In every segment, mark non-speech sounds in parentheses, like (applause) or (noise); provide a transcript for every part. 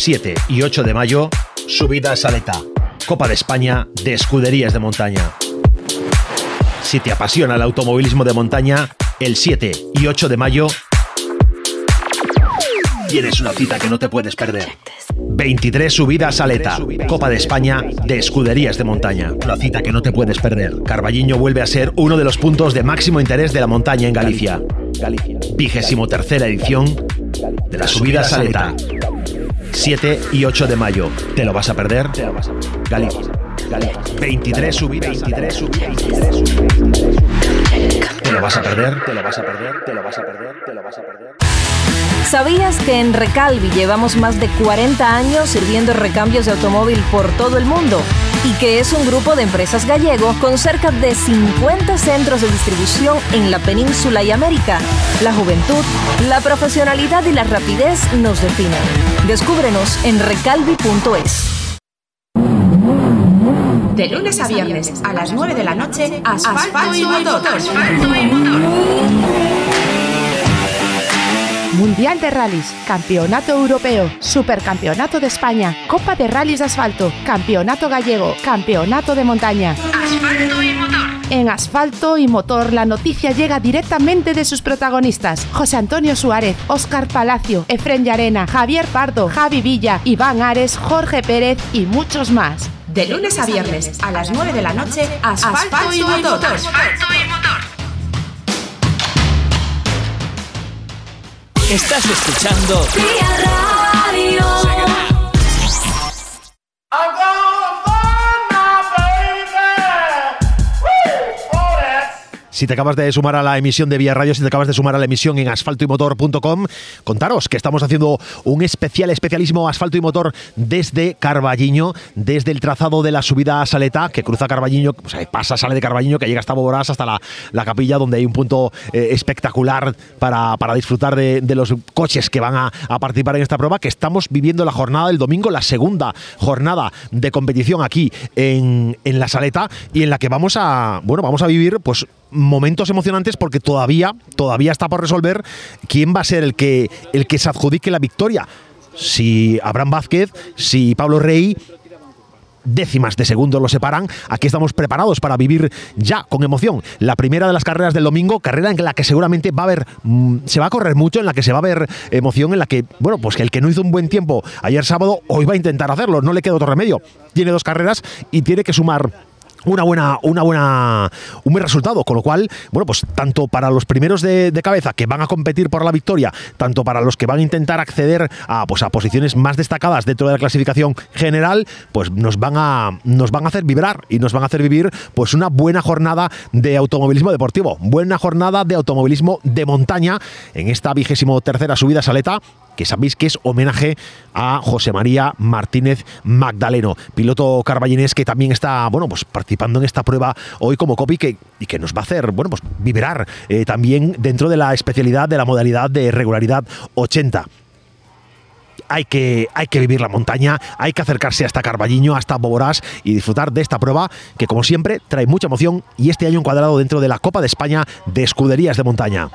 7 y 8 de mayo, subida a Saleta, Copa de España de Escuderías de Montaña. Si te apasiona el automovilismo de montaña, el 7 y 8 de mayo tienes una cita que no te puedes perder. 23 subidas a Aleta, Copa de España de Escuderías de Montaña. Una cita que no te puedes perder. Carballiño vuelve a ser uno de los puntos de máximo interés de la montaña en Galicia. Vigésimo tercera edición de las subidas a Aleta. 7 y 8 de mayo. ¿Te lo vas a perder? Galicia. 23 subidas. 23 subidas. ¿Te lo vas a perder? ¿Te lo vas a perder? ¿Te lo vas a perder? ¿Te lo vas a perder? ¿Sabías que en Recalvi llevamos más de 40 años sirviendo recambios de automóvil por todo el mundo? Y que es un grupo de empresas gallego con cerca de 50 centros de distribución en la península y América. La juventud, la profesionalidad y la rapidez nos definen. Descúbrenos en recalvi.es. De lunes a viernes a las 9 de la noche, Asfalto, y motor. Asfalto y motor. Mundial de Rallys, Campeonato Europeo, Supercampeonato de España, Copa de Rallys de Asfalto, Campeonato Gallego, Campeonato de Montaña. Asfalto y motor. En Asfalto y Motor la noticia llega directamente de sus protagonistas. José Antonio Suárez, Óscar Palacio, Efren Llarena, Javier Pardo, Javi Villa, Iván Ares, Jorge Pérez y muchos más. De lunes a viernes a las 9 de la noche, Asfalto, y motor. Asfalto y motor. Estás escuchando Si te acabas de sumar a la emisión de Vía Radio, si te acabas de sumar a la emisión en asfaltoymotor.com, contaros que estamos haciendo un especial, especialísimo asfalto y motor desde Carballiño, desde el trazado de la subida a Saleta, que cruza Carballiño, pasa, sale de Carballiño, que llega hasta Boborás, hasta la, la capilla, donde hay un punto eh, espectacular para, disfrutar de, los coches que van a, participar en esta prueba, que estamos viviendo la jornada del domingo, la segunda jornada de competición aquí en, en la Saleta, y en la que vamos a, bueno, vamos a vivir, pues momentos emocionantes porque todavía, todavía está por resolver quién va a ser el que, el que se adjudique la victoria. Si Abraham Vázquez, si Pablo Rey, décimas de segundo lo separan. Aquí estamos preparados para vivir ya con emoción la primera de las carreras del domingo, carrera en la que seguramente va a haber, mm, se va a correr mucho, en la que se va a ver emoción, en la que, bueno, pues que el que no hizo un buen tiempo ayer sábado, hoy va a intentar hacerlo, no le queda otro remedio. Tiene dos carreras y tiene que sumar una buena, una buena, un buen resultado, con lo cual, bueno, pues tanto para los primeros de, cabeza que van a competir por la victoria, tanto para los que van a intentar acceder a, pues, a posiciones más destacadas dentro de la clasificación general, pues nos van a, nos van a hacer vibrar y nos van a hacer vivir, pues una buena jornada de automovilismo deportivo, buena jornada de automovilismo de montaña en esta vigésimo tercera subida saleta que sabéis que es homenaje a José María Martínez Magdaleno, piloto carballinés que también está, bueno, pues participando en esta prueba hoy como copy que, y que nos va a hacer, bueno, pues vibrar eh, también dentro de la especialidad de la modalidad de regularidad 80 hay que, hay que vivir la montaña, hay que acercarse hasta Carballiño, hasta Boborás y disfrutar de esta prueba que, como siempre, trae mucha emoción y este año encuadrado dentro de la Copa de España de Escuderías de Montaña.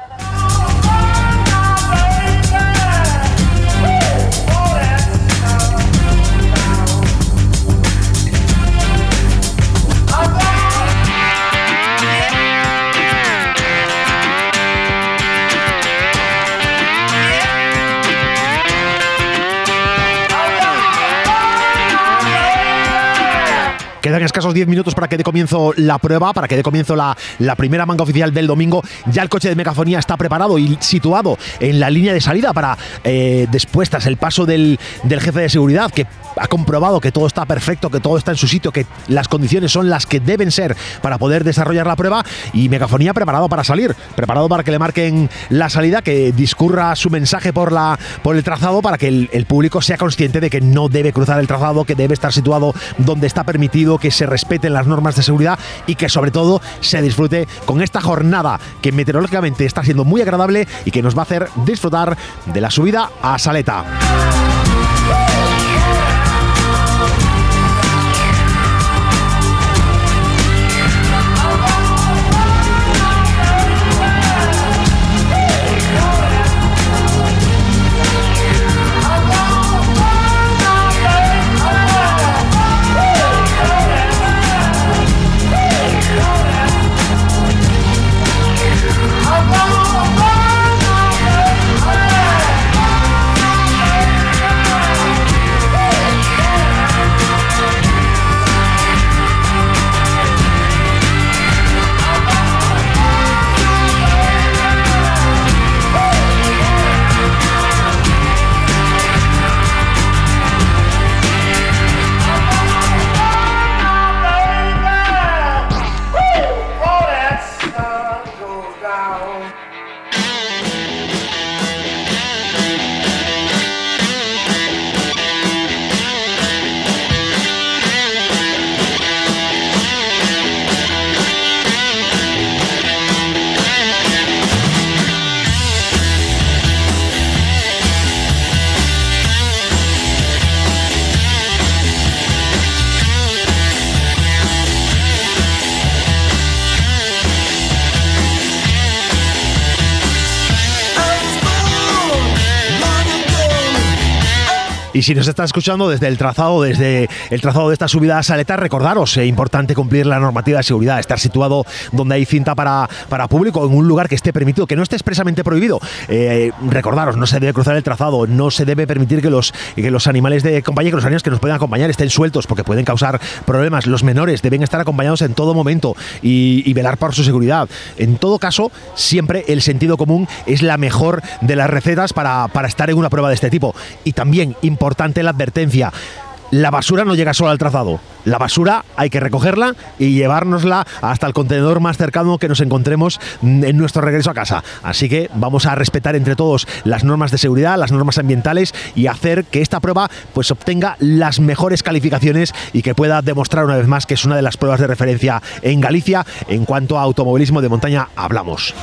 Quedan escasos 10 minutos para que dé comienzo la prueba, para que dé comienzo la, la, primera manga oficial del domingo. Ya el coche de megafonía está preparado y situado en la línea de salida para eh, después, tras el paso del, del jefe de seguridad, que ha comprobado que todo está perfecto, que todo está en su sitio, que las condiciones son las que deben ser para poder desarrollar la prueba. Y megafonía preparado para salir, preparado para que le marquen la salida, que discurra su mensaje por, la, por el trazado para que el, el público sea consciente de que no debe cruzar el trazado, que debe estar situado donde está permitido que se respeten las normas de seguridad y que sobre todo se disfrute con esta jornada que meteorológicamente está siendo muy agradable y que nos va a hacer disfrutar de la subida a Saleta. Y si nos está escuchando desde el trazado, desde el trazado de esta subida a Saleta, recordaros, es eh, importante cumplir la normativa de seguridad, estar situado donde hay cinta para, para público, en un lugar que esté permitido, que no esté expresamente prohibido. Eh, recordaros, no se debe cruzar el trazado, no se debe permitir que los, que los animales de compañía, que los que nos pueden acompañar estén sueltos porque pueden causar problemas. Los menores deben estar acompañados en todo momento y, velar por su seguridad. En todo caso, siempre el sentido común es la mejor de las recetas para, para estar en una prueba de este tipo. Y también importante la advertencia la basura no llega solo al trazado. La basura hay que recogerla y llevárnosla hasta el contenedor más cercano que nos encontremos en nuestro regreso a casa. Así que vamos a respetar entre todos las normas de seguridad, las normas ambientales y hacer que esta prueba pues obtenga las mejores calificaciones y que pueda demostrar una vez más que es una de las pruebas de referencia en Galicia en cuanto a automovilismo de montaña hablamos.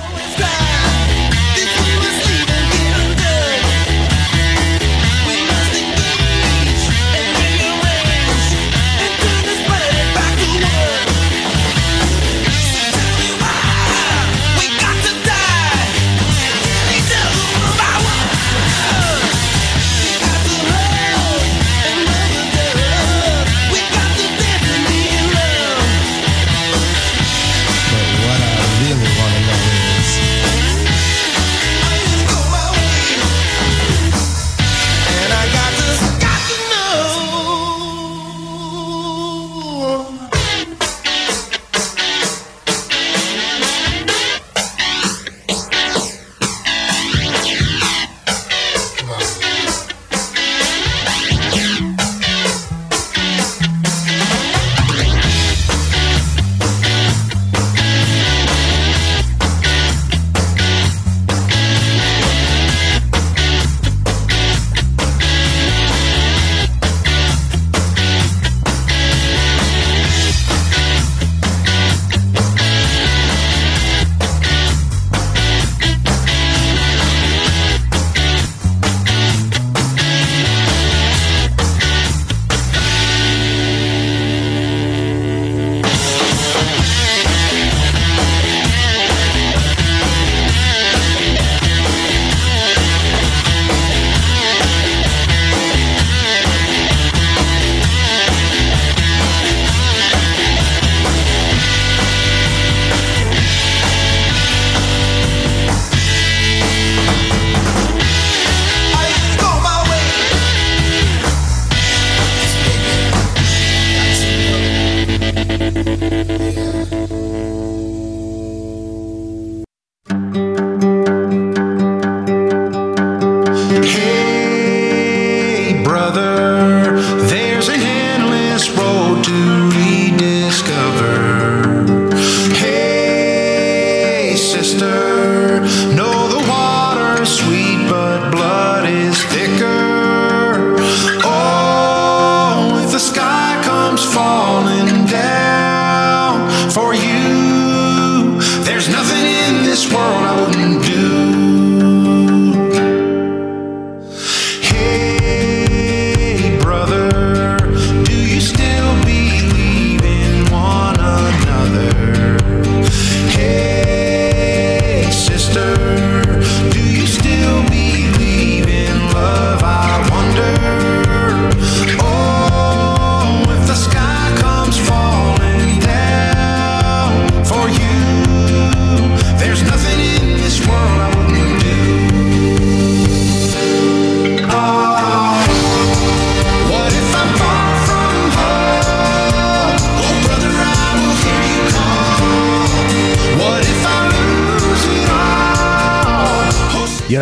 Hey, brother, there's a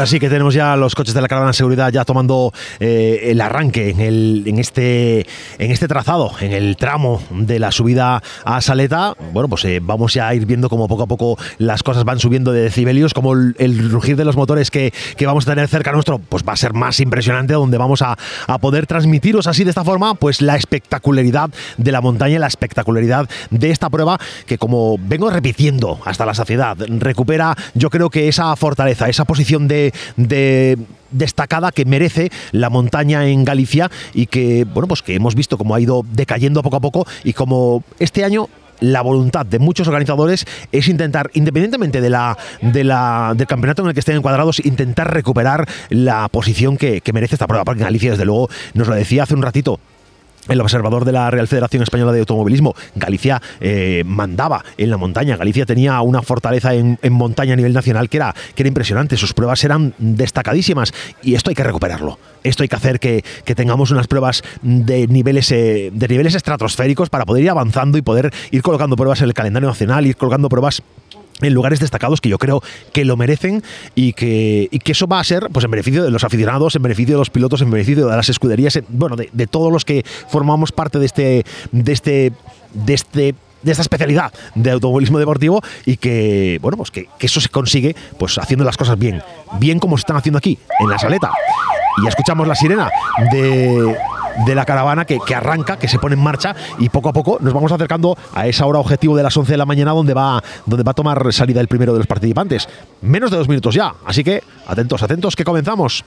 Así que tenemos ya los coches de la caravana de seguridad ya tomando eh, el arranque en, el, en, este, en este trazado, en el tramo de la subida a Saleta. Bueno, pues eh, vamos ya a ir viendo cómo poco a poco las cosas van subiendo de decibelios, como el, rugir de los motores que, que, vamos a tener cerca nuestro, pues va a ser más impresionante, donde vamos a, a poder transmitiros así de esta forma, pues la espectacularidad de la montaña, la espectacularidad de esta prueba, que como vengo repitiendo hasta la saciedad, recupera yo creo que esa fortaleza, esa posición de de, destacada que merece la montaña en Galicia y que, bueno, pues que hemos visto cómo ha ido decayendo poco a poco y como este año la voluntad de muchos organizadores es intentar, independientemente de la, de la, del campeonato en el que estén encuadrados, intentar recuperar la posición que, merece esta prueba. Porque Galicia, desde luego, nos lo decía hace un ratito, el observador de la Real Federación Española de Automovilismo, Galicia eh, mandaba en la montaña. Galicia tenía una fortaleza en, montaña a nivel nacional que era, que era impresionante. Sus pruebas eran destacadísimas y esto hay que recuperarlo. Esto hay que hacer que, tengamos unas pruebas de niveles, eh, de niveles estratosféricos para poder ir avanzando y poder ir colocando pruebas en el calendario nacional, ir colocando pruebas en lugares destacados que yo creo que lo merecen y que, que eso va a ser pues en beneficio de los aficionados, en beneficio de los pilotos, en beneficio de las escuderías, bueno, de, todos los que formamos parte de este, de este, de este de esta especialidad de automovilismo deportivo y que bueno pues que, que, eso se consigue pues haciendo las cosas bien bien como se están haciendo aquí en la saleta. Y escuchamos la sirena de de la caravana que, arranca, que se pone en marcha y poco a poco nos vamos acercando a esa hora objetivo de las 11 de la mañana donde va, donde va a tomar salida el primero de los participantes. Menos de dos minutos ya, así que atentos, atentos, que comenzamos.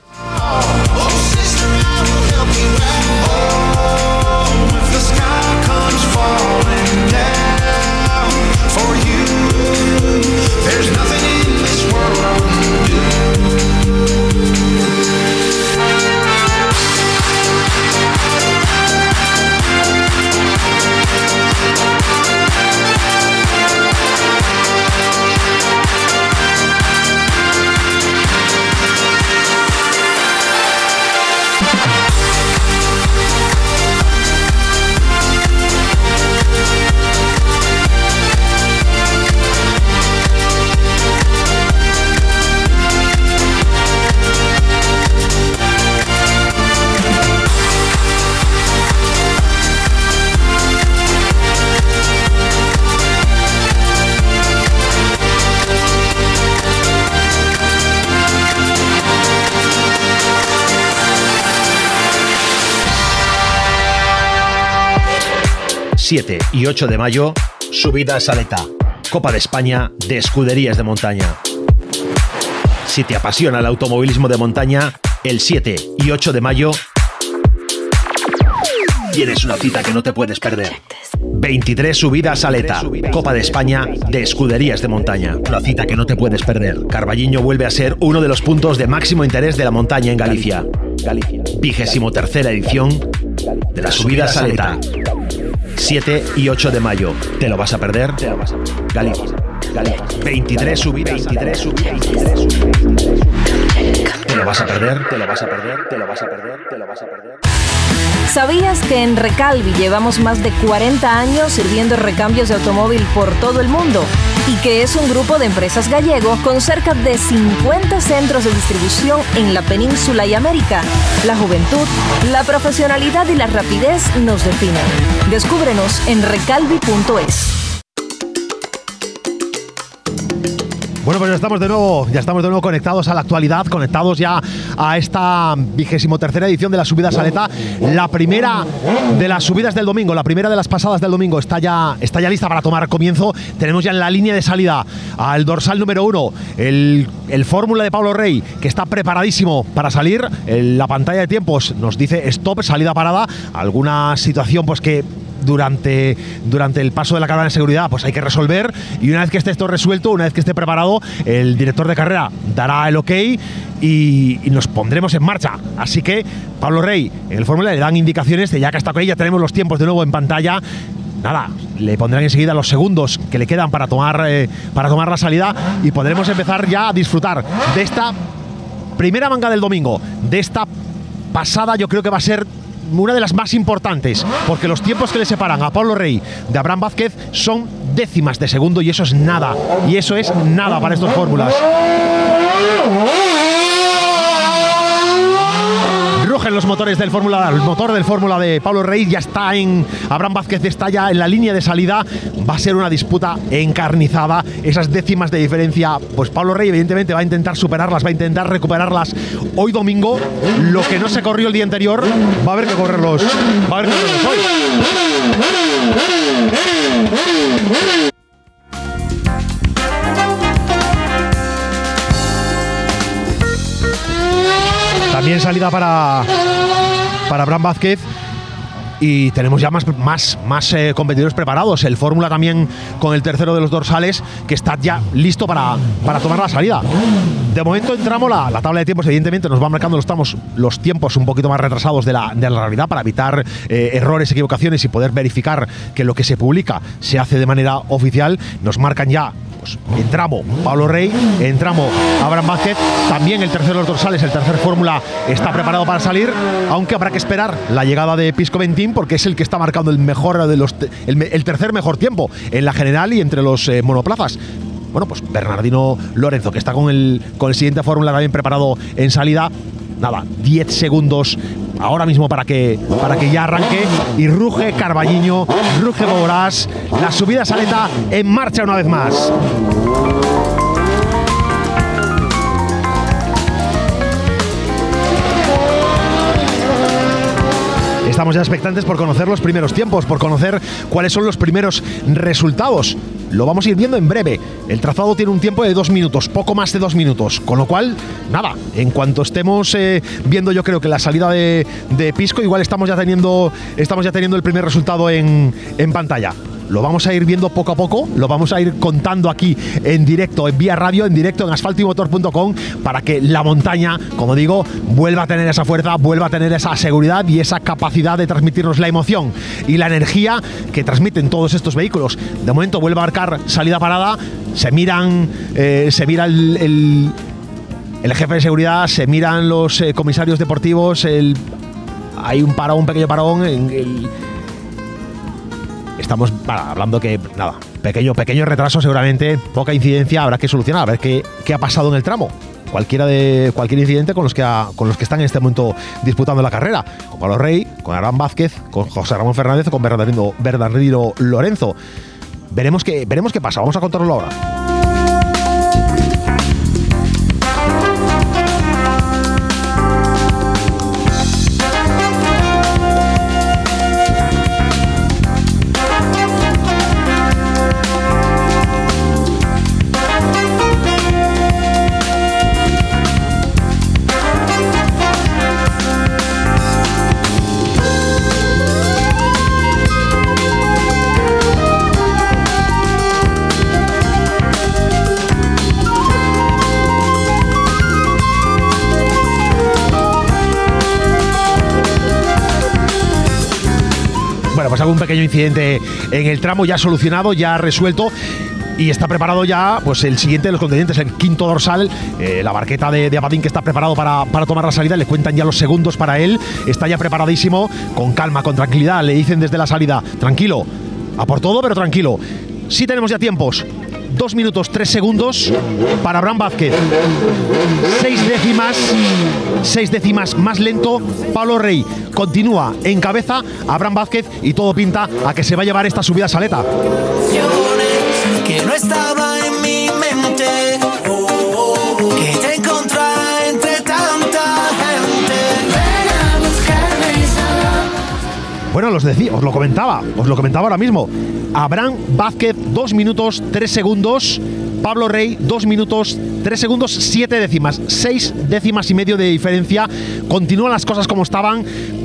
Y 8 de mayo, subida a Saleta, Copa de España de Escuderías de Montaña. Si te apasiona el automovilismo de montaña, el 7 y 8 de mayo tienes una cita que no te puedes perder. 23 subidas Saleta, Copa de España de Escuderías de Montaña. Una cita que no te puedes perder. Carballiño vuelve a ser uno de los puntos de máximo interés de la montaña en Galicia. Vigésimo tercera edición de la subida Saleta. 7 y 8 de mayo. ¿Te lo vas a perder? Te lo vas a perder. Galicia. Galicia. 23 subidas. 23 subidas. ¿Te lo vas a perder? ¿Te lo vas a perder? ¿Te lo vas a perder? ¿Te lo vas a perder? ¿Sabías que en Recalvi llevamos más de 40 años sirviendo recambios de automóvil por todo el mundo? Y que es un grupo de empresas gallego con cerca de 50 centros de distribución en la península y América. La juventud, la profesionalidad y la rapidez nos definen. Descúbrenos en recalvi.es. Bueno, pues ya estamos de nuevo, ya estamos de nuevo conectados a la actualidad, conectados ya a esta vigésimo tercera edición de la subida Saleta. La primera de las subidas del domingo, la primera de las pasadas del domingo está ya, está ya lista para tomar comienzo. Tenemos ya en la línea de salida al dorsal número uno, el, el Fórmula de Pablo Rey, que está preparadísimo para salir. la pantalla de tiempos nos dice stop, salida parada. Alguna situación pues que durante, durante el paso de la caravana de seguridad, pues hay que resolver. Y una vez que esté esto resuelto, una vez que esté preparado, el director de carrera dará el ok y, nos pondremos en marcha. Así que Pablo Rey en el Fórmula le dan indicaciones de ya que está con ella, tenemos los tiempos de nuevo en pantalla. Nada, le pondrán enseguida los segundos que le quedan para tomar, eh, para tomar la salida y podremos empezar ya a disfrutar de esta primera manga del domingo, de esta pasada yo creo que va a ser una de las más importantes, porque los tiempos que le separan a Pablo Rey de Abraham Vázquez son décimas de segundo y eso es nada. Y eso es nada para estos fórmulas los motores del Fórmula El motor del Fórmula de Pablo Rey ya está en. Abraham Vázquez está ya en la línea de salida. Va a ser una disputa encarnizada. Esas décimas de diferencia, pues Pablo Rey, evidentemente, va a intentar superarlas, va a intentar recuperarlas hoy domingo. Lo que no se corrió el día anterior, va a haber que correrlos. Va a haber que correrlos hoy. También salida para, para Abraham Vázquez. Y tenemos ya más, más, más eh, competidores preparados. El Fórmula también con el tercero de los dorsales que está ya listo para, para tomar la salida. De momento entramos, la, la tabla de tiempos evidentemente nos va marcando los, los tiempos un poquito más retrasados de la, de la realidad para evitar eh, errores, equivocaciones y poder verificar que lo que se publica se hace de manera oficial. Nos marcan ya pues, entramos Pablo Rey, entramos Abraham Vázquez, también el tercero de los dorsales, el tercer fórmula está preparado para salir, aunque habrá que esperar la llegada de Pisco Porque es el que está marcando el mejor de los el, tercer mejor tiempo en la general y entre los eh, monoplazas. Bueno, pues Bernardino Lorenzo, que está con el, con el siguiente fórmula también preparado en salida, nada, 10 segundos ahora mismo para que, para que ya arranque. Y ruge Carballiño, ruge Boborás. La subida saleta en marcha una vez más. Estamos ya expectantes por conocer los primeros tiempos, por conocer cuáles son los primeros resultados. Lo vamos a ir viendo en breve. El trazado tiene un tiempo de dos minutos, poco más de dos minutos. Con lo cual, nada, en cuanto estemos eh, viendo yo creo que la salida de, Pisco, igual estamos ya teniendo, estamos ya teniendo el primer resultado en, en pantalla lo vamos a ir viendo poco a poco, lo vamos a ir contando aquí en directo, en vía radio, en directo en asfaltoymotor.com para que la montaña, como digo, vuelva a tener esa fuerza, vuelva a tener esa seguridad y esa capacidad de transmitirnos la emoción y la energía que transmiten todos estos vehículos. De momento vuelve a marcar salida parada, se miran, eh, se mira el, jefe de seguridad, se miran los eh, comisarios deportivos, el, hay un parón, un pequeño parón en el estamos hablando que, nada, pequeño, pequeño retraso seguramente, poca incidencia, habrá que solucionar, a ver qué, qué ha pasado en el tramo cualquiera de cualquier incidente con los que con los que están en este momento disputando la carrera, con Pablo Rey, con Aram Vázquez, con José Ramón Fernández o con Bernardino, Bernardino Lorenzo. Veremos qué, veremos qué pasa, vamos a contarlo ahora. Pequeño incidente en el tramo ya solucionado, ya resuelto. Y está preparado ya pues el siguiente de los contendientes, el quinto dorsal, eh, la barqueta de, de, Abadín que está preparado para, para, tomar la salida, le cuentan ya los segundos para él, está ya preparadísimo, con calma, con tranquilidad, le dicen desde la salida, tranquilo, a por todo, pero tranquilo. Sí tenemos ya tiempos, 2 minutos 3 segundos para Abraham Vázquez. 6 décimas, 6 décimas más lento. Pablo Rey continúa en cabeza. Abraham Vázquez y todo pinta a que se va a llevar esta subida saleta. No estaba Bueno, os decía, os lo comentaba, os lo comentaba ahora mismo. Abraham Vázquez, 2 minutos 3 segundos. Pablo Rey, 2 minutos 3 segundos 7 décimas. 6 décimas y medio de diferencia. Continúan las cosas como estaban.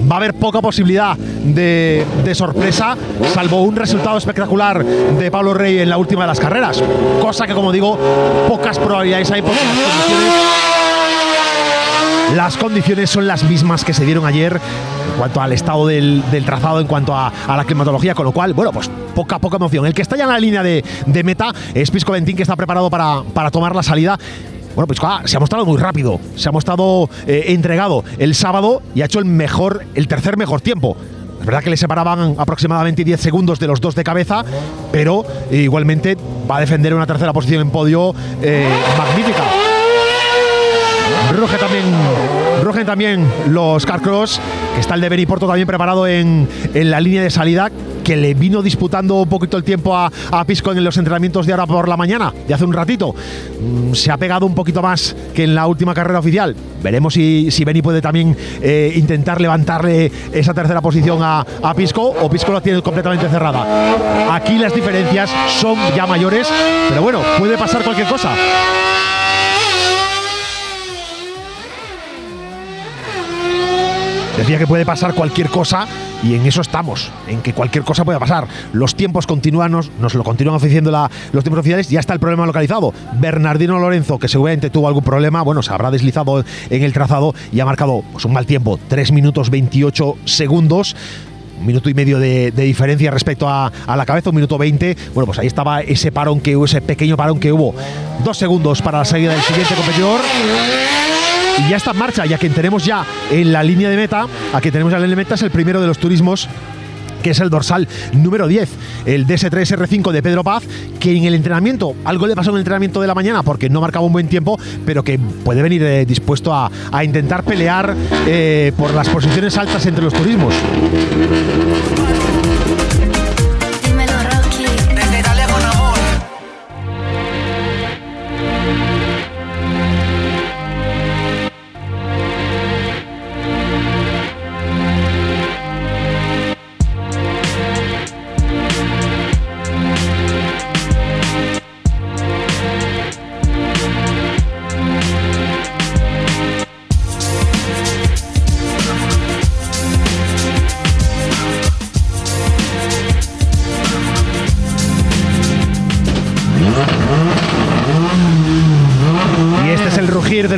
Va a haber poca posibilidad de, sorpresa, salvo un resultado espectacular de Pablo Rey en la última de las carreras. Cosa que, como digo, pocas probabilidades hay, pocas las condiciones son las mismas que se dieron ayer en cuanto al estado del, trazado, en cuanto a, la climatología, con lo cual, bueno, pues poca, poca emoción. El que está ya en la línea de, meta es Pisco Ventín, que está preparado para, para tomar la salida. Bueno, pues se ha mostrado muy rápido, se ha mostrado eh, entregado el sábado y ha hecho el mejor, el tercer mejor tiempo. Es verdad que le separaban aproximadamente 10 segundos de los dos de cabeza, pero igualmente va a defender una tercera posición en podio eh, magnífica. Ruge también, rugen también los Carcross, que está el de Beniporto también preparado en, la línea de salida, que le vino disputando un poquito el tiempo a, Pisco en los entrenamientos de ahora por la mañana, de hace un ratito. Mm, se ha pegado un poquito más que en la última carrera oficial. Veremos si, si Beni puede también eh, intentar levantarle esa tercera posición a, a, Pisco o Pisco la tiene completamente cerrada. Aquí las diferencias son ya mayores, pero bueno, puede pasar cualquier cosa. Decía que puede pasar cualquier cosa y en eso estamos, en que cualquier cosa puede pasar. Los tiempos continúan, nos, lo continúan ofreciendo la- los tiempos oficiales, ya está el problema localizado. Bernardino Lorenzo, que seguramente tuvo algún problema, bueno, se habrá deslizado en el trazado y ha marcado pues, un mal tiempo, 3 minutos 28 segundos. Un minuto y medio de, de diferencia respecto a, a la cabeza, un minuto 20. Bueno, pues ahí estaba ese parón que hubo, ese pequeño parón que hubo. Dos segundos para la salida del siguiente competidor. Y ya está en marcha, ya que tenemos ya en la línea de meta, a que tenemos en la línea de meta es el primero de los turismos que es el dorsal número 10, el DS3R5 de Pedro Paz, que en el entrenamiento, algo le pasó en el entrenamiento de la mañana porque no marcaba un buen tiempo, pero que puede venir eh, dispuesto a, a intentar pelear eh, por las posiciones altas entre los turismos.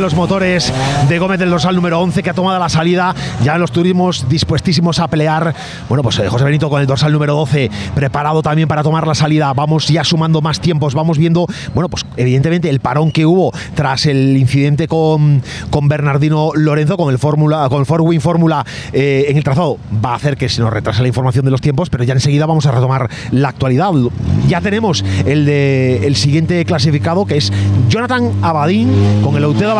Los motores de Gómez del dorsal número 11 que ha tomado la salida. Ya los turismos dispuestísimos a pelear. Bueno, pues eh, José Benito con el dorsal número 12 preparado también para tomar la salida. Vamos ya sumando más tiempos. Vamos viendo, bueno, pues evidentemente el parón que hubo tras el incidente con, con Bernardino Lorenzo, con el Fórmula, con el Ford Wing Fórmula eh, en el trazado, va a hacer que se nos retrase la información de los tiempos, pero ya enseguida vamos a retomar la actualidad. Ya tenemos el de el siguiente clasificado que es Jonathan Abadín con el Euteda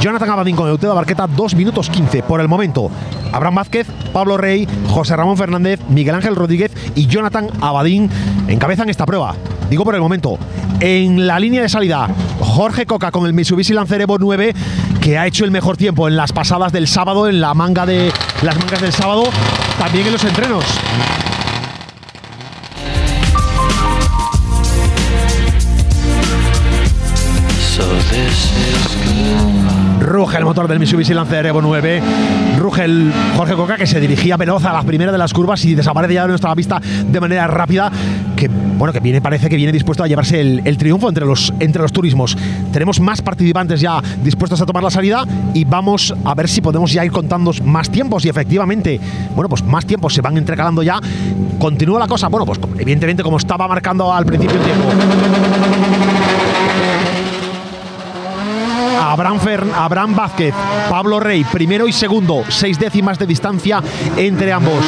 Jonathan Abadín con Euteda Barqueta, 2 minutos 15 por el momento. Abraham Vázquez, Pablo Rey, José Ramón Fernández, Miguel Ángel Rodríguez y Jonathan Abadín encabezan esta prueba. Digo por el momento. En la línea de salida, Jorge Coca con el Mitsubishi Lancer Evo 9, que ha hecho el mejor tiempo en las pasadas del sábado, en la manga de las mangas del sábado, también en los entrenos. El motor del Mitsubishi Lancer Evo 9. Ruge Jorge Coca que se dirigía veloz a las primeras de las curvas y desaparece ya de nuestra vista de manera rápida. Que bueno, que viene, parece que viene dispuesto a llevarse el, el triunfo entre los, entre los turismos. Tenemos más participantes ya dispuestos a tomar la salida y vamos a ver si podemos ya ir contando más tiempos. Y efectivamente, bueno, pues más tiempos se van entrecalando ya. Continúa la cosa. Bueno, pues evidentemente, como estaba marcando al principio el tiempo. Abraham, Fer- Abraham Vázquez, Pablo Rey, primero y segundo, seis décimas de distancia entre ambos.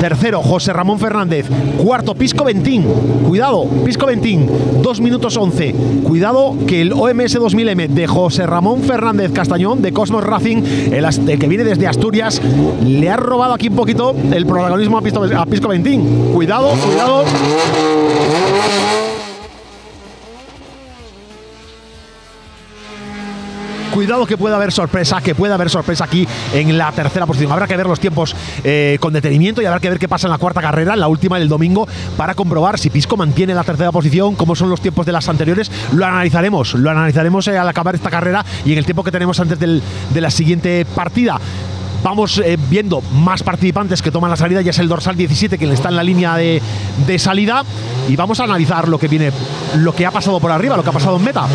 Tercero, José Ramón Fernández. Cuarto, Pisco Ventín. Cuidado, Pisco Ventín, dos minutos once. Cuidado que el OMS 2000M de José Ramón Fernández Castañón de Cosmos Racing, el que viene desde Asturias, le ha robado aquí un poquito el protagonismo a Pisco, a Pisco Ventín. Cuidado, cuidado. Cuidado que pueda haber sorpresa, que pueda haber sorpresa aquí en la tercera posición. Habrá que ver los tiempos eh, con detenimiento y habrá que ver qué pasa en la cuarta carrera, en la última del domingo, para comprobar si Pisco mantiene la tercera posición, cómo son los tiempos de las anteriores. Lo analizaremos, lo analizaremos eh, al acabar esta carrera y en el tiempo que tenemos antes de la siguiente partida. Vamos eh, viendo más participantes que toman la salida, ya es el dorsal 17 quien está en la línea de, de salida y vamos a analizar lo que viene, lo que ha pasado por arriba, lo que ha pasado en meta.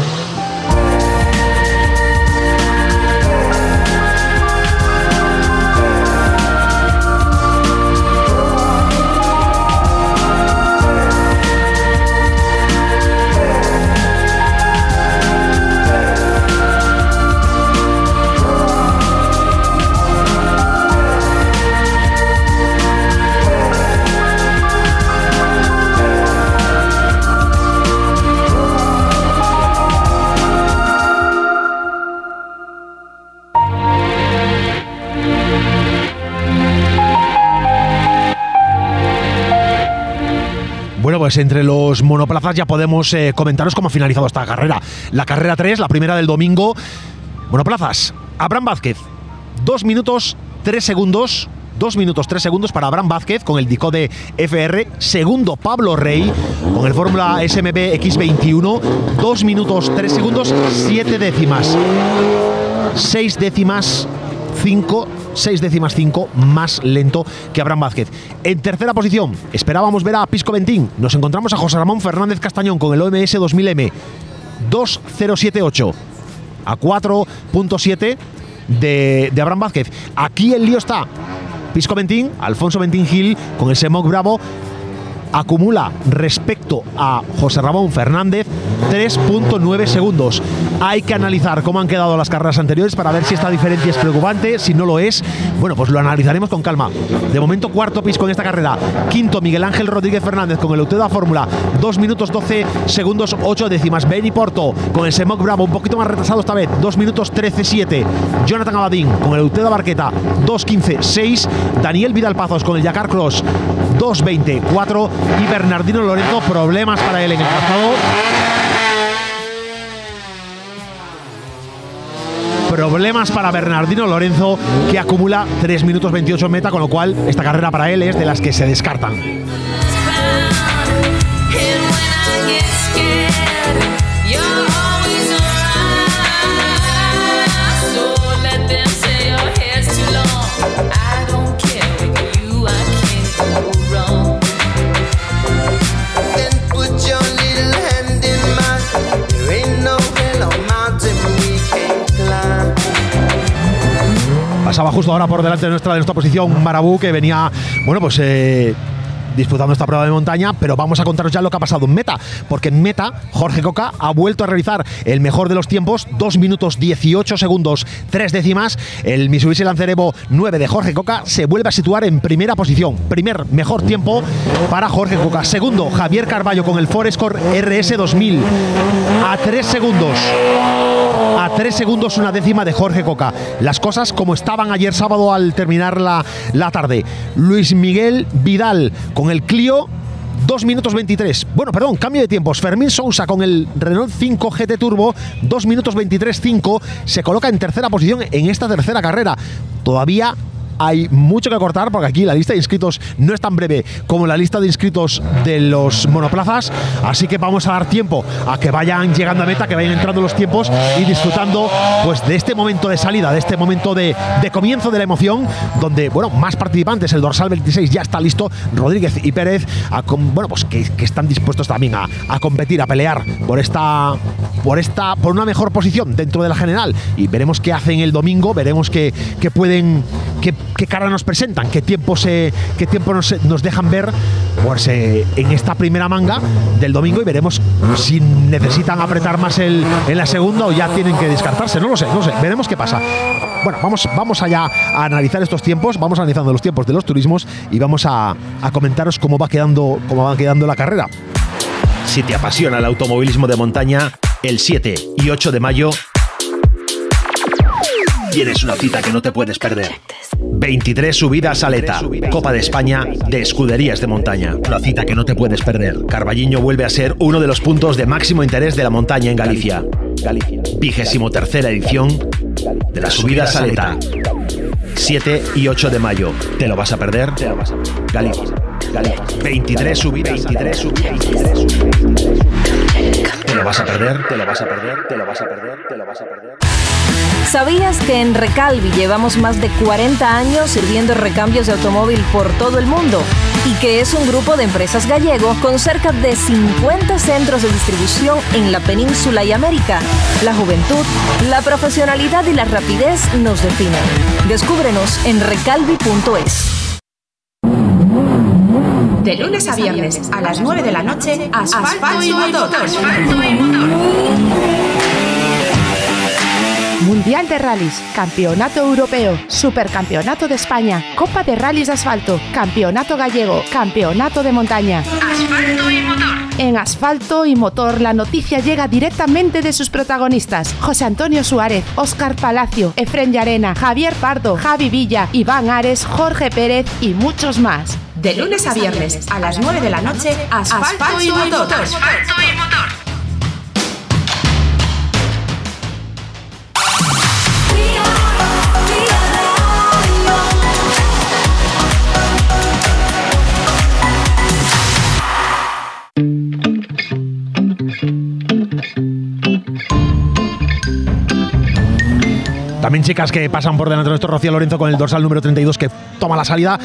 Pues entre los monoplazas ya podemos eh, comentaros cómo ha finalizado esta carrera. La carrera 3, la primera del domingo. Monoplazas. Abraham Vázquez, 2 minutos 3 segundos. 2 minutos 3 segundos para Abraham Vázquez con el Dicode FR. Segundo, Pablo Rey con el Fórmula SMB X21. 2 minutos 3 segundos 7 décimas. seis décimas 5, 6 décimas 5 más lento que Abraham Vázquez. En tercera posición, esperábamos ver a Pisco Ventín. Nos encontramos a José Ramón Fernández Castañón con el OMS 2000M 2078 a 4.7 de, de Abraham Vázquez. Aquí el lío está. Pisco Ventín, Alfonso Ventín Gil con el Semoc Bravo acumula respecto a José Ramón Fernández 3.9 segundos. Hay que analizar cómo han quedado las carreras anteriores para ver si esta diferencia es preocupante. Si no lo es, bueno, pues lo analizaremos con calma. De momento, cuarto pisco en esta carrera. Quinto, Miguel Ángel Rodríguez Fernández con el Euteda Fórmula. 2 minutos 12 segundos 8 décimas. Benny Porto con el Semoc Bravo, un poquito más retrasado esta vez. 2 minutos 13 7. Jonathan Abadín con el Euteda Barqueta. 2.15 6. Daniel Vidal Pazos con el Yacar Cross. 2.20 4 y Bernardino Lorenzo, problemas para él en el trazado. Problemas para Bernardino Lorenzo, que acumula 3 minutos 28 en meta, con lo cual esta carrera para él es de las que se descartan. Pasaba justo ahora por delante de nuestra, de nuestra posición Marabú, que venía, bueno, pues eh, disputando esta prueba de montaña, pero vamos a contaros ya lo que ha pasado en meta, porque en meta Jorge Coca ha vuelto a realizar el mejor de los tiempos, 2 minutos 18 segundos, 3 décimas. El Mitsubishi Lancer Evo 9 de Jorge Coca se vuelve a situar en primera posición, primer mejor tiempo para Jorge Coca. Segundo, Javier Carballo con el Forescore RS 2000 a 3 segundos. A 3 segundos una décima de Jorge Coca. Las cosas como estaban ayer sábado al terminar la, la tarde. Luis Miguel Vidal con el Clio 2 minutos 23. Bueno, perdón, cambio de tiempos. Fermín Sousa con el Renault 5 GT Turbo, 2 minutos 23 5, se coloca en tercera posición en esta tercera carrera. Todavía hay mucho que cortar porque aquí la lista de inscritos no es tan breve como la lista de inscritos de los monoplazas, así que vamos a dar tiempo a que vayan llegando a meta, que vayan entrando los tiempos y disfrutando pues de este momento de salida, de este momento de, de comienzo de la emoción, donde bueno, más participantes, el dorsal 26 ya está listo, Rodríguez y Pérez, bueno, pues que, que están dispuestos también a, a competir, a pelear por esta, por esta, por una mejor posición dentro de la general. Y veremos qué hacen el domingo, veremos qué, qué pueden, qué, qué cara nos presentan, qué tiempo se, qué tiempo nos, nos dejan ver pues, eh, en esta primera manga del domingo y veremos si necesitan apretar más el, en la segunda o ya tienen que descartarse, no lo sé, no sé, veremos qué pasa. Bueno, vamos, vamos allá a analizar estos tiempos, vamos analizando los tiempos de los turismos y vamos a, a comentaros cómo va quedando, cómo va quedando la carrera. Si te apasiona el automovilismo de montaña, el 7 y 8 de mayo tienes una cita que no te puedes perder. 23 subidas a Leta, Copa de España de escuderías de montaña. Una cita que no te puedes perder. Carballiño vuelve a ser uno de los puntos de máximo interés de la montaña en Galicia. Vigésimo tercera edición de las subidas a Leta. 7 y 8 de mayo. ¿Te lo vas a perder? Galicia. Galicia. 23 subidas. 23 subidas. 23 subidas. ¿Te lo vas a perder? ¿Te lo vas a perder? ¿Te lo vas a perder? ¿Te lo vas a perder? ¿Sabías que en Recalvi llevamos más de 40 años sirviendo recambios de automóvil por todo el mundo? Y que es un grupo de empresas gallego con cerca de 50 centros de distribución en la península y América. La juventud, la profesionalidad y la rapidez nos definen. Descúbrenos en recalvi.es. De lunes a viernes a las 9 de la noche, asfalto, y motor. Mundial de Rallys, Campeonato Europeo, Supercampeonato de España, Copa de Rallys de Asfalto, Campeonato Gallego, Campeonato de Montaña. Asfalto y motor. En Asfalto y Motor la noticia llega directamente de sus protagonistas. José Antonio Suárez, Óscar Palacio, Efren Llarena, Javier Pardo, Javi Villa, Iván Ares, Jorge Pérez y muchos más. De lunes a viernes a las 9 de la noche, asfalto, y motor. Asfalto y motor. Chicas que pasan por delante de nuestro Rocío Lorenzo con el dorsal número 32 que toma la salida.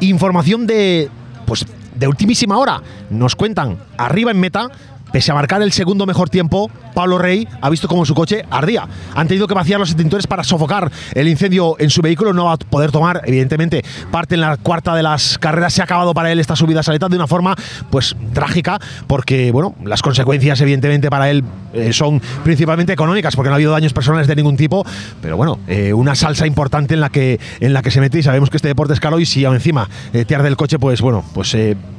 Información de, pues, de ultimísima hora. Nos cuentan arriba en meta Pese a marcar el segundo mejor tiempo, Pablo Rey ha visto como su coche ardía. Han tenido que vaciar los extintores para sofocar el incendio en su vehículo. No va a poder tomar, evidentemente, parte en la cuarta de las carreras. Se ha acabado para él esta subida saleta de una forma, pues, trágica, porque, bueno, las consecuencias, evidentemente, para él eh, son principalmente económicas, porque no ha habido daños personales de ningún tipo. Pero bueno, eh, una salsa importante en la que en la que se mete y sabemos que este deporte es caro y si encima eh, te arde el coche, pues bueno, pues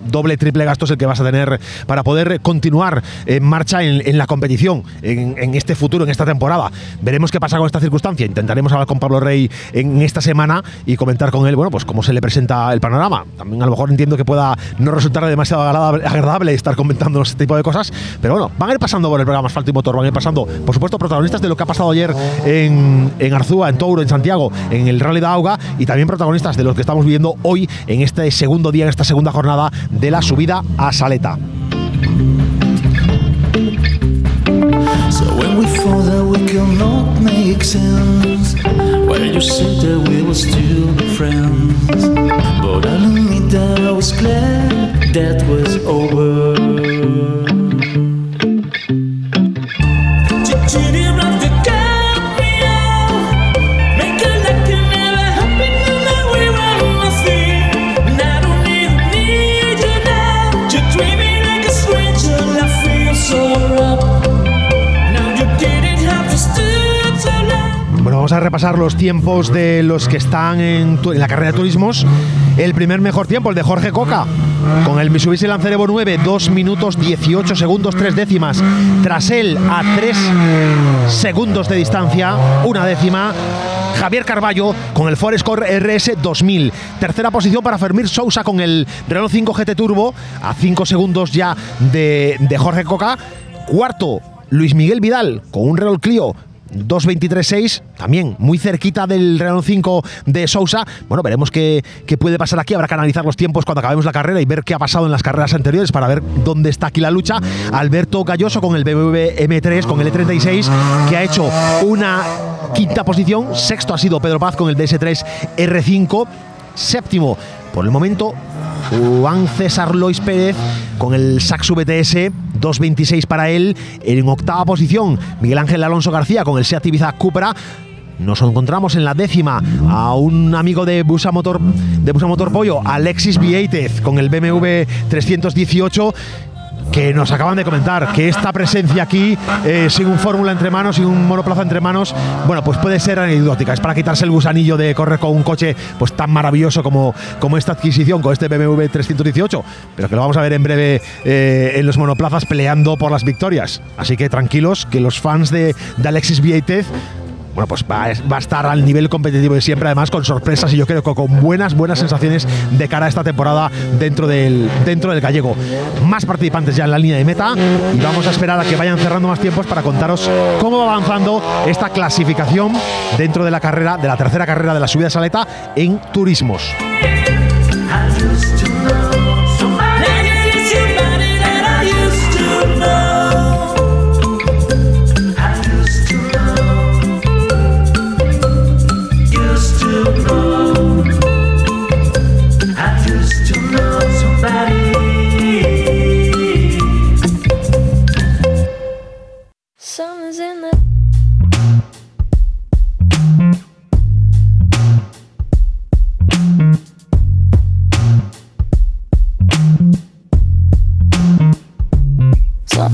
doble, triple gastos el que vas a tener para poder continuar en marcha en, la competición, en, este futuro, en esta temporada. Veremos qué pasa con esta circunstancia. Intentaremos hablar con Pablo Rey en esta semana y comentar con él, bueno, pues cómo se le presenta el panorama. También a lo mejor entiendo que pueda no resultar demasiado agradable, estar comentando este tipo de cosas, pero bueno, van a ir pasando por el programa Asfalto y Motor, van a ir pasando, por supuesto, protagonistas de lo que ha pasado ayer en, en Arzúa, en Touro, en Santiago, en el Rally de Auga y también protagonistas de lo que estamos viviendo hoy en este segundo día, en esta segunda jornada de la subida a Saleta. So when we fall that we cannot make sense Where you said that we were still friends. But I'll admit that I was glad that was over repasar los tiempos de los que están en, la carrera de turismos. El primer mejor tiempo, el de Jorge Coca, con el Mitsubishi Lancer Evo 9, 2 minutos 18 segundos 3 décimas. Tras él, a 3 segundos de distancia, una décima. Javier Carballo con el Ford RS 2000. Tercera posición para Fermín Sousa con el Renault 5 GT Turbo, a 5 segundos ya de, de Jorge Coca. Cuarto, Luis Miguel Vidal con un Renault Clio 2.23.6, también muy cerquita del Renault 5 de Sousa. Bueno, veremos qué, qué, puede pasar aquí. Habrá que analizar los tiempos cuando acabemos la carrera y ver qué ha pasado en las carreras anteriores para ver dónde está aquí la lucha. Alberto Galloso con el BMW M3, con el E36, que ha hecho una quinta posición. Sexto ha sido Pedro Paz con el DS3 R5. Séptimo, por el momento, Juan César Lois Pérez con el Saxo BTS, 2.26 para él. En octava posición, Miguel Ángel Alonso García con el Seat Ibiza Cupra. Nos encontramos en la décima a un amigo de Busa Motor, de Busa Motor Pollo, Alexis Vieitez, con el BMW 318 que nos acaban de comentar que esta presencia aquí, eh, sin un fórmula entre manos, sin un monoplaza entre manos, bueno, pues puede ser anecdótica. Es para quitarse el gusanillo de correr con un coche pues tan maravilloso como, como esta adquisición con este BMW 318, pero que lo vamos a ver en breve eh, en los monoplazas peleando por las victorias. Así que tranquilos, que los fans de, de Alexis Vieitez bueno, pues va, a estar al nivel competitivo de siempre, además con sorpresas y yo creo que con buenas, buenas sensaciones de cara a esta temporada dentro del, dentro del gallego. Más participantes ya en la línea de meta y vamos a esperar a que vayan cerrando más tiempos para contaros cómo va avanzando esta clasificación dentro de la carrera, de la tercera carrera de la subida saleta en turismos.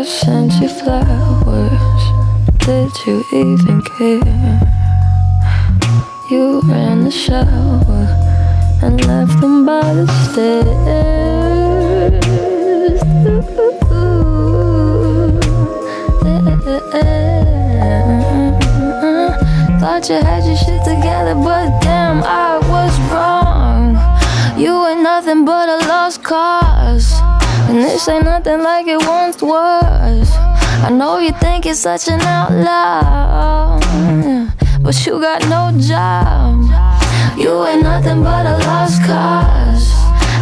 I sent you flowers. Did you even care? You ran the shower and left them by the stairs. Thought you had your shit together, but damn. I was wrong. You ain't nothing but a lost cause. And this ain't nothing like it once was. I know you think you're such an outlaw, but you got no job. You ain't nothing but a lost cause.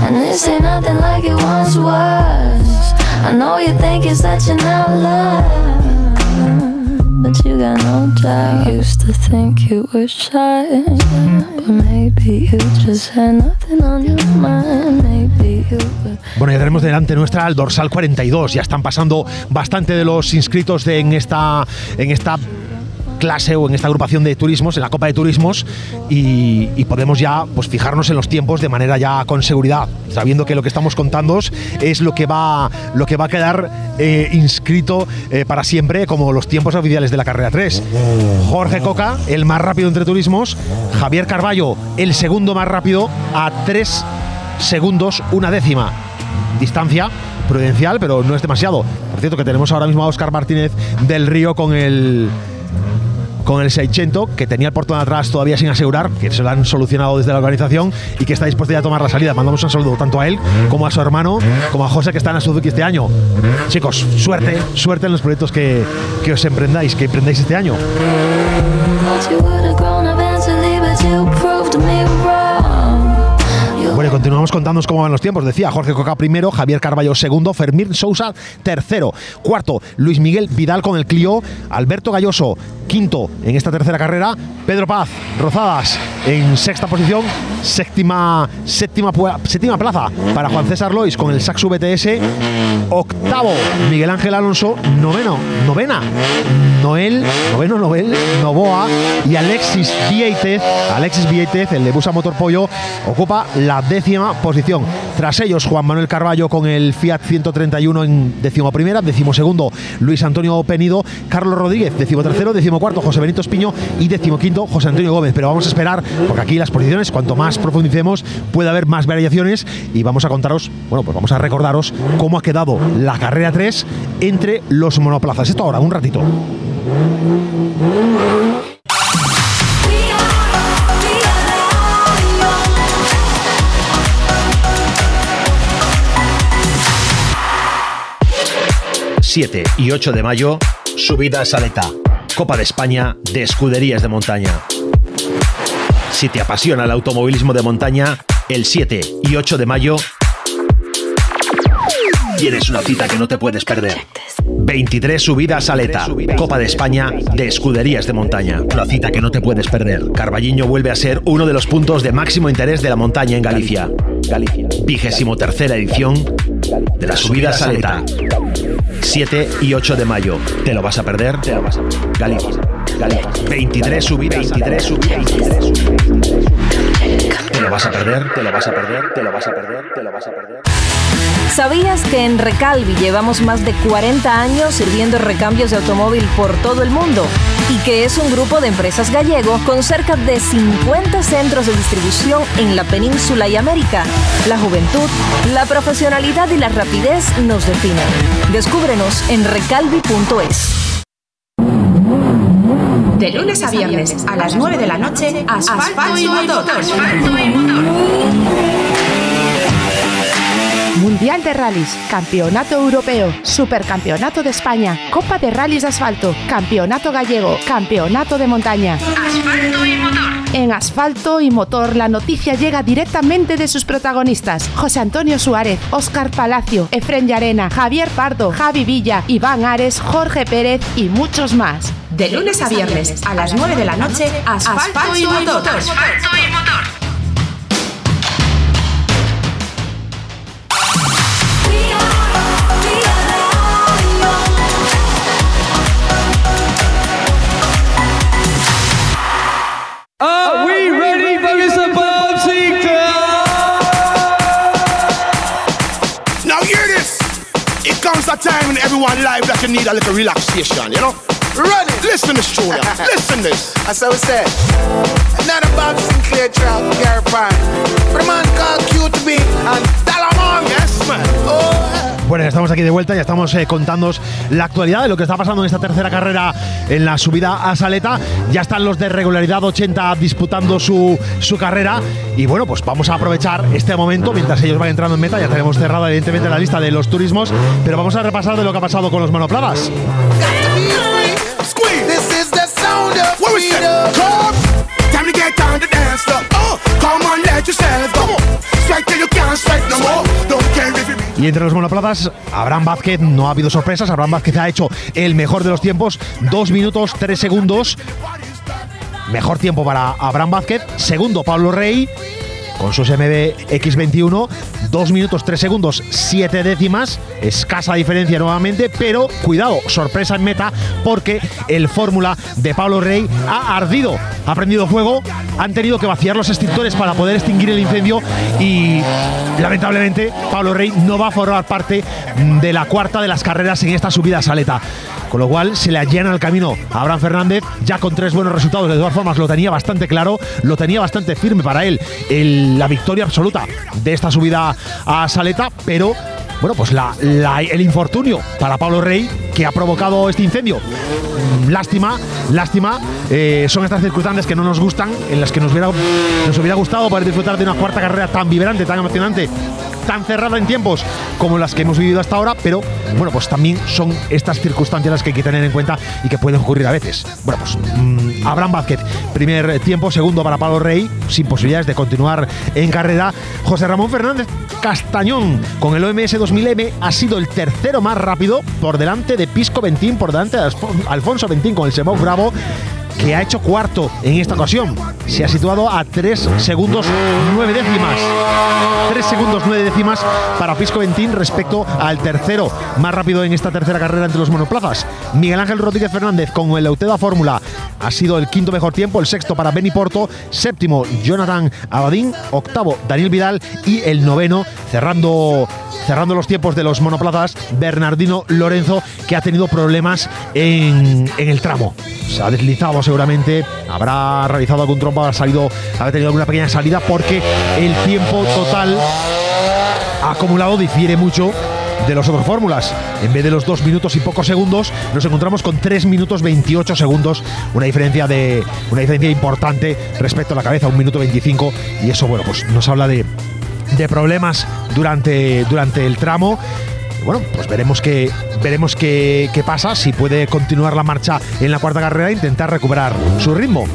And this ain't nothing like it once was. I know you think you're such an outlaw. But you got no job. I used to think you were shy. But maybe you just had nothing on your mind. Maybe you were. Bueno, ya tenemos delante nuestra al dorsal 42. Ya están pasando bastante de los inscritos en esta en esta clase o en esta agrupación de turismos, en la Copa de Turismos, y, y podemos ya pues fijarnos en los tiempos de manera ya con seguridad, sabiendo que lo que estamos contando es lo que va, lo que va a quedar eh, inscrito eh, para siempre como los tiempos oficiales de la carrera 3. Jorge Coca, el más rápido entre turismos, Javier Carballo, el segundo más rápido, a 3 segundos, una décima. Distancia prudencial, pero no es demasiado. Por cierto, que tenemos ahora mismo a Oscar Martínez del Río con el con el 600 que tenía el portón atrás todavía sin asegurar, que se lo han solucionado desde la organización y que está dispuesto ya a tomar la salida. Mandamos un saludo tanto a él como a su hermano, como a José que está en la Suzuki este año. Chicos, suerte, suerte en los proyectos que, que os emprendáis, que emprendáis este año. Continuamos contándonos cómo van los tiempos. Decía Jorge Coca primero, Javier Carballo segundo, Fermín Sousa tercero, cuarto Luis Miguel Vidal con el Clio, Alberto Galloso quinto en esta tercera carrera, Pedro Paz Rozadas en sexta posición, séptima séptima séptima plaza para Juan César Lois con el Saxo BTS, octavo Miguel Ángel Alonso, noveno, novena Noel, noveno Noel, Novoa y Alexis Vieitez, Alexis Vieitez, el de Busa Motor Pollo, ocupa la décima posición. Tras ellos, Juan Manuel Carballo con el Fiat 131 en décimo primera, décimo segundo, Luis Antonio Penido, Carlos Rodríguez, décimo tercero, décimo cuarto, José Benito Espiño y décimo quinto, José Antonio Gómez. Pero vamos a esperar, porque aquí las posiciones, cuanto más profundicemos, puede haber más variaciones y vamos a contaros, bueno, pues vamos a recordaros cómo ha quedado la carrera 3 entre los monoplazas. Esto ahora, un ratito. ...7 y 8 de mayo... ...subida a Saleta... ...Copa de España de Escuderías de Montaña... Si te apasiona el automovilismo de montaña... ...el 7 y 8 de mayo... ...tienes una cita que no te puedes perder... 23 subidas a Saleta, Copa de España de Escuderías de Montaña. Una cita que no te puedes perder. Carballiño vuelve a ser uno de los puntos de máximo interés de la montaña en Galicia. Vigésimo tercera edición de la subida a Saleta. 7 y 8 de mayo. ¿Te lo vas a perder? Te lo vas a perder. Galicia. Galicia. 23 subidas. 23 subidas. ¿Te lo vas a perder? ¿Te lo vas a perder? ¿Te lo vas a perder? ¿Te lo vas a perder? ¿Sabías que en Recalvi llevamos más de 40 años sirviendo recambios de automóvil por todo el mundo? Y que es un grupo de empresas gallego con cerca de 50 centros de distribución en la península y América. La juventud, la profesionalidad y la rapidez nos definen. Descúbrenos en recalvi.es. De lunes a viernes a las 9 de la noche, Asfalto, y motor. Mundial de Rallys, Campeonato Europeo, Supercampeonato de España, Copa de Rallys de Asfalto, Campeonato Gallego, Campeonato de Montaña. Asfalto y motor. En Asfalto y Motor la noticia llega directamente de sus protagonistas, José Antonio Suárez, Óscar Palacio, Efren Llarena, Javier Pardo, Javi Villa, Iván Ares, Jorge Pérez y muchos más. De lunes a viernes a las 9 de la noche, Asfalto, y motor. Asfalto y motor. A time in everyone life that you need a little relaxation, you know? Run it. Listen to Julia. (laughs) Listen this. That's how we say. Another Bob Sinclair track, Gary Pine. For the man called Q to be and Dalamon. Yes, man. Oh, Bueno, ya estamos aquí de vuelta, ya estamos eh, la actualidad de lo que está pasando en esta tercera carrera en la subida a Saleta. Ya están los de regularidad 80 disputando su, su carrera. Y bueno, pues vamos a aprovechar este momento mientras ellos van entrando en meta. Ya tenemos cerrada, evidentemente, la lista de los turismos, pero vamos a repasar de lo que ha pasado con los monopladas. Oh, come on, let yourself go. Sweat till you can't sweat no more. Don't care if you Y entre los monoplazas, Abraham Vázquez no ha habido sorpresas. Abraham Vázquez ha hecho el mejor de los tiempos, 2 minutos 3 segundos. Mejor tiempo para Abraham Vázquez. Segundo, Pablo Rey. Con sus MB X21, 2 minutos 3 segundos 7 décimas, escasa diferencia nuevamente, pero cuidado, sorpresa en meta, porque el fórmula de Pablo Rey ha ardido, ha prendido fuego, han tenido que vaciar los extintores para poder extinguir el incendio y lamentablemente Pablo Rey no va a formar parte de la cuarta de las carreras en esta subida a Saleta. Con lo cual se le allana el camino a Abraham Fernández, ya con tres buenos resultados. De todas formas, lo tenía bastante claro, lo tenía bastante firme para él el- la victoria absoluta de esta subida a Saleta, pero bueno, pues la- el infortunio para Pablo Rey que ha provocado este incendio. Mm, Lástima, lástima. eh, son estas circunstancias que no nos gustan, en las que nos hubiera, nos hubiera gustado poder disfrutar de una cuarta carrera tan vibrante, tan emocionante, tan cerrada en tiempos como las que hemos vivido hasta ahora, pero bueno, pues también son estas circunstancias las que hay que tener en cuenta y que pueden ocurrir a veces. Bueno, pues mm, Abraham Vázquez, primer tiempo, segundo para Pablo Rey, sin posibilidades de continuar en carrera. José Ramón Fernández Castañón, con el OMS 2000M, ha sido el tercero más rápido por delante de Pisco Ventín, por delante de Alfon- Alfonso Ventín con el Semov Bravo que ha hecho cuarto en esta ocasión. Se ha situado a 3 segundos 9 décimas. 3 segundos 9 décimas para Pisco Ventín respecto al tercero más rápido en esta tercera carrera entre los monoplazas. Miguel Ángel Rodríguez Fernández con el Euteda Fórmula ha sido el quinto mejor tiempo, el sexto para Benny Porto, séptimo Jonathan Abadín, octavo Daniel Vidal y el noveno cerrando cerrando los tiempos de los monoplazas, Bernardino Lorenzo, que ha tenido problemas en, en el tramo. Se ha deslizado seguramente, habrá realizado algún trompo, ha salido, ha tenido alguna pequeña salida porque el tiempo total acumulado difiere mucho de los otros fórmulas. En vez de los 2 minutos y pocos segundos, nos encontramos con 3 minutos 28 segundos, una diferencia de una diferencia importante respecto a la cabeza, un minuto 25 y eso bueno, pues nos habla de de problemas durante, durante el tramo. Bueno, pues veremos qué veremos qué, qué pasa, si puede continuar la marcha en la cuarta carrera e intentar recuperar su ritmo.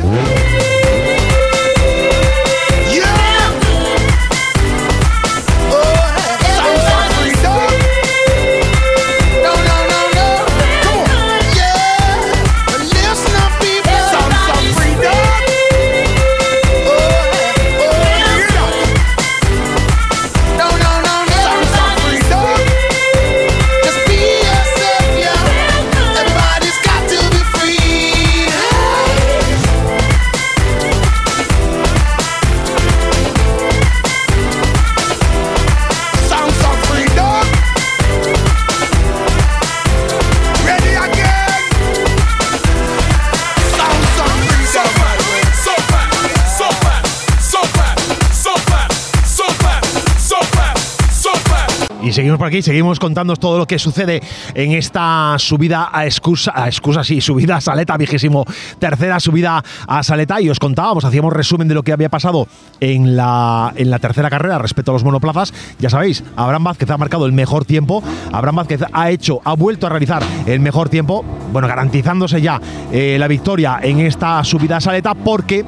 Seguimos por aquí, seguimos contándoos todo lo que sucede en esta subida a excusa, a excusa sí, subida a Saleta, vigésimo tercera subida a Saleta. Y os contábamos, hacíamos resumen de lo que había pasado en la, en la tercera carrera respecto a los monoplazas. Ya sabéis, Abraham Vázquez ha marcado el mejor tiempo. Abraham Vázquez ha hecho, ha vuelto a realizar el mejor tiempo, bueno, garantizándose ya eh, la victoria en esta subida a Saleta porque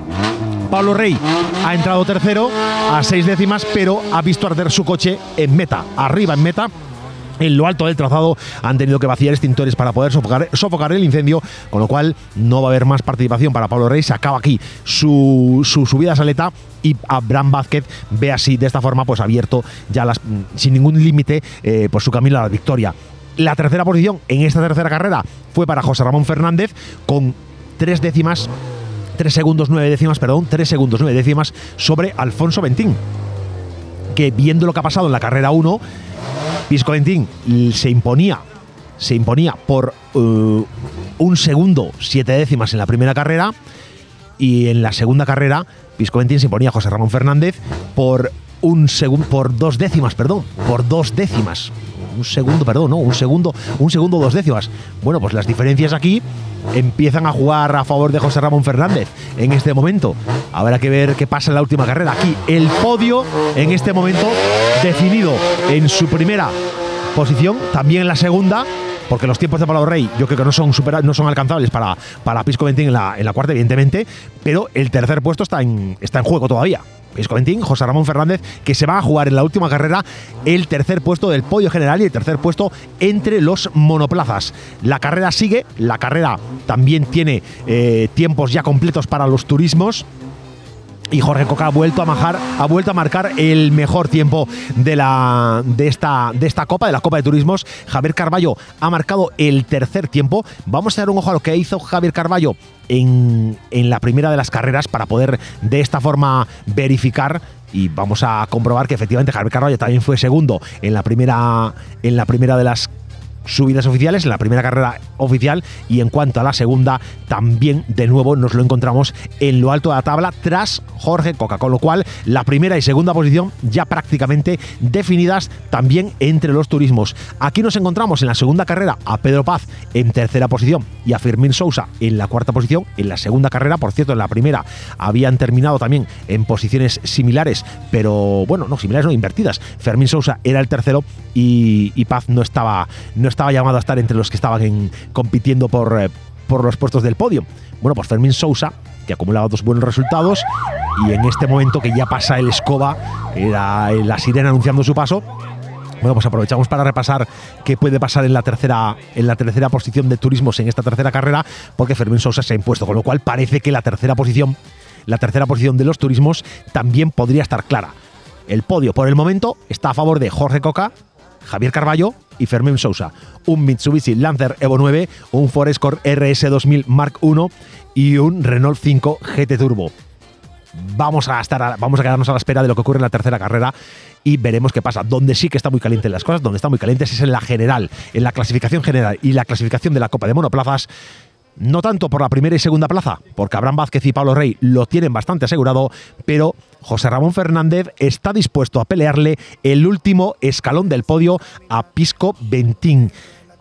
Pablo Rey ha entrado tercero a seis décimas, pero ha visto arder su coche en meta, arriba en meta. En lo alto del trazado han tenido que vaciar extintores para poder sofocar, el incendio, con lo cual no va a haber más participación para Pablo Rey. Se acaba aquí su, su subida a saleta y Abraham Vázquez ve así, de esta forma, pues abierto ya las, sin ningún límite, eh, pues su camino a la victoria. La tercera posición en esta tercera carrera fue para José Ramón Fernández con tres décimas 3 segundos 9 décimas, perdón, 3 segundos 9 décimas sobre Alfonso Ventín. Que viendo lo que ha pasado en la carrera 1, Pisco Ventín se imponía, se imponía por uh, un segundo 7 décimas en la primera carrera y en la segunda carrera Pisco se imponía a José Ramón Fernández por un segundo, por dos décimas, perdón, por dos décimas. Un segundo, perdón, no, un segundo, un segundo dos décimas. Bueno, pues las diferencias aquí empiezan a jugar a favor de José Ramón Fernández en este momento. Habrá que ver qué pasa en la última carrera. Aquí el podio en este momento definido en su primera posición, también en la segunda. Porque los tiempos de Pablo Rey yo creo que no son, no son alcanzables para, para Pisco Ventín en la, en la cuarta, evidentemente, pero el tercer puesto está en, está en juego todavía. José Ramón Fernández, que se va a jugar en la última carrera el tercer puesto del podio general y el tercer puesto entre los monoplazas. La carrera sigue, la carrera también tiene eh, tiempos ya completos para los turismos. Y Jorge Coca ha vuelto a ha vuelto a marcar el mejor tiempo de la de esta de esta copa, de la Copa de Turismos. Javier Carballo ha marcado el tercer tiempo. Vamos a dar un ojo a lo que hizo Javier Carballo en, en la primera de las carreras para poder de esta forma verificar y vamos a comprobar que efectivamente Javier Carballo también fue segundo en la primera en la primera de las subidas oficiales en la primera carrera oficial y en cuanto a la segunda también de nuevo nos lo encontramos en lo alto de la tabla tras Jorge Coca, con lo cual la primera y segunda posición ya prácticamente definidas también entre los turismos. Aquí nos encontramos en la segunda carrera a Pedro Paz en tercera posición y a Fermín Sousa en la cuarta posición. En la segunda carrera, por cierto, en la primera habían terminado también en posiciones similares, pero bueno, no similares, no invertidas. Fermín Sousa era el tercero y, y Paz no estaba, no estaba llamado a estar entre los que estaban en- compitiendo por, eh, por los puestos del podio. Bueno, pues Fermín Sousa, que acumulaba dos buenos resultados, y en este momento que ya pasa el escoba, era la sirena anunciando su paso. Bueno, pues aprovechamos para repasar qué puede pasar en la tercera, en la tercera posición de turismos en esta tercera carrera, porque Fermín Sousa se ha impuesto, con lo cual parece que la tercera posición, la tercera posición de los turismos también podría estar clara. El podio por el momento está a favor de Jorge Coca, Javier Carballo y Fermín Sousa. Un Mitsubishi Lancer Evo 9, un Forescore RS2000 Mark I y un Renault 5 GT Turbo. Vamos a, estar a- vamos a quedarnos a la espera de lo que ocurre en la tercera carrera y veremos qué pasa. Donde sí que está muy caliente las cosas, donde está muy calientes es en la general, en la clasificación general y la clasificación de la Copa de Monoplazas. No tanto por la primera y segunda plaza, porque Abraham Vázquez y Pablo Rey lo tienen bastante asegurado, pero José Ramón Fernández está dispuesto a pelearle el último escalón del podio a Pisco Ventín,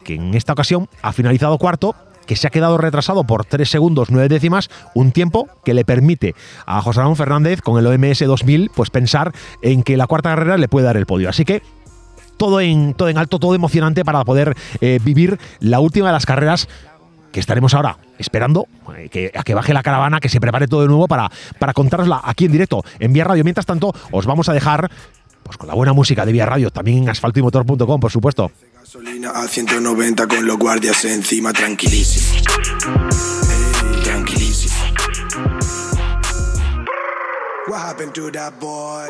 que en esta ocasión ha finalizado cuarto que se ha quedado retrasado por 3 segundos 9 décimas, un tiempo que le permite a José Ramón Fernández con el OMS 2000 pues pensar en que la cuarta carrera le puede dar el podio. Así que todo en, todo en alto, todo emocionante para poder eh, vivir la última de las carreras que estaremos ahora esperando eh, que, a que baje la caravana, que se prepare todo de nuevo para, para contárosla aquí en directo en Vía Radio. Mientras tanto, os vamos a dejar pues, con la buena música de Vía Radio, también en asfaltoymotor.com, por supuesto. Gasolina a 190 con los guardias encima, tranquilísimo. Tranquilísimo. What happened to that boy?